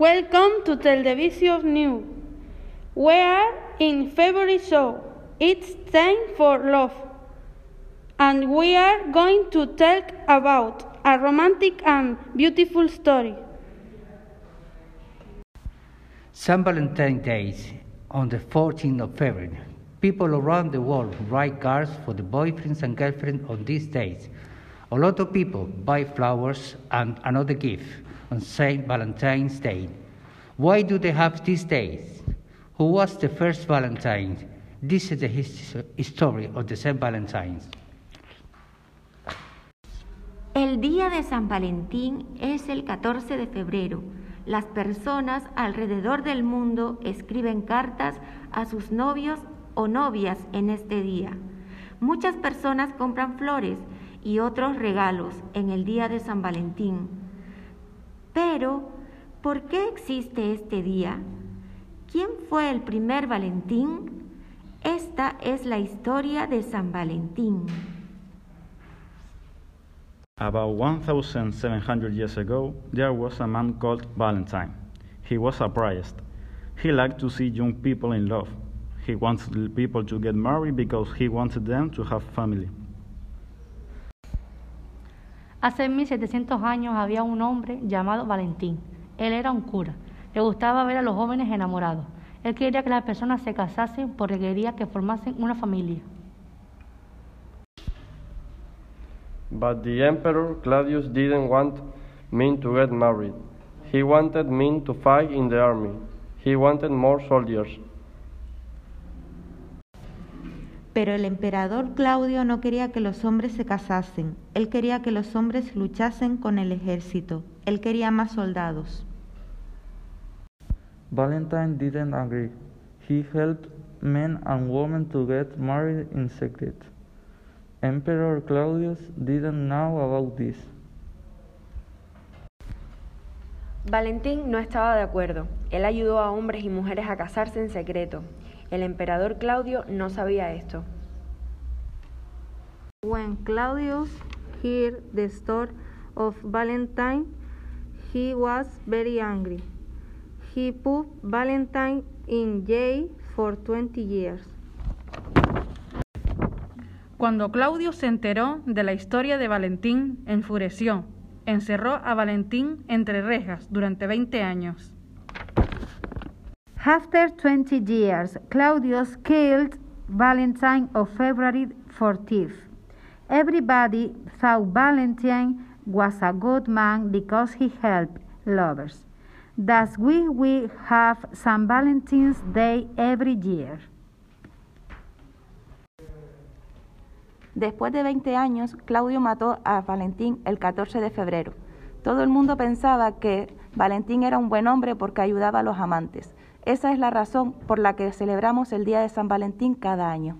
Welcome to Television News. We are in February show. It's time for love. And we are going to talk about a romantic and beautiful story. St. Valentine's Day on the 14th of February. People around the world write cards for the boyfriends and girlfriends on these days. A lot of people buy flowers and another gift on St. Valentine's Day. Why do they have these days? Who was the first Valentine? This is the his- history of the St. Valentine's. El día de San Valentín es el 14 de febrero. Las personas alrededor del mundo escriben cartas a sus novios o novias en este día. Muchas personas compran flores y otros regalos en el día de San Valentín. Pero, ¿por qué existe este día? ¿Quién fue el primer Valentín? Esta es la historia de San Valentín. About 1,700 years ago, there was a man called Valentine. He was a priest. He liked to see young people in love. He wanted people to get married because he wanted them to have family. Hace 1700 años había un hombre llamado Valentín. Él era un cura. Le gustaba ver a los jóvenes enamorados. Él quería que las personas se casasen porque quería que formasen una familia. But the Emperor Claudius didn't want men to get married. He wanted men to fight in the army. He wanted more soldiers. Pero el emperador Claudio no quería que los hombres se casasen. Él quería que los hombres luchasen con el ejército. Él quería más soldados. Valentine didn't agree. He helped men and women to get married in secret. Emperor Claudius didn't know about this. Valentín no estaba de acuerdo. Él ayudó a hombres y mujeres a casarse en secreto. El emperador Claudio no sabía esto. When Claudius heard the story of Valentine, he was very angry. He put Valentine in jail for 20 years. Cuando Claudio se enteró de la historia de Valentín, enfureció. Encerró a Valentín entre rejas durante 20 años. After 20 years, Claudius killed Valentine on February 14th. Everybody thought Valentine was a good man because he helped lovers. Thus, we will have St. Valentine's Day every year. Después de 20 años, Claudio mató a Valentín el 14 de febrero. Todo el mundo pensaba que Valentín era un buen hombre porque ayudaba a los amantes. Esa es la razón por la que celebramos el Día de San Valentín cada año.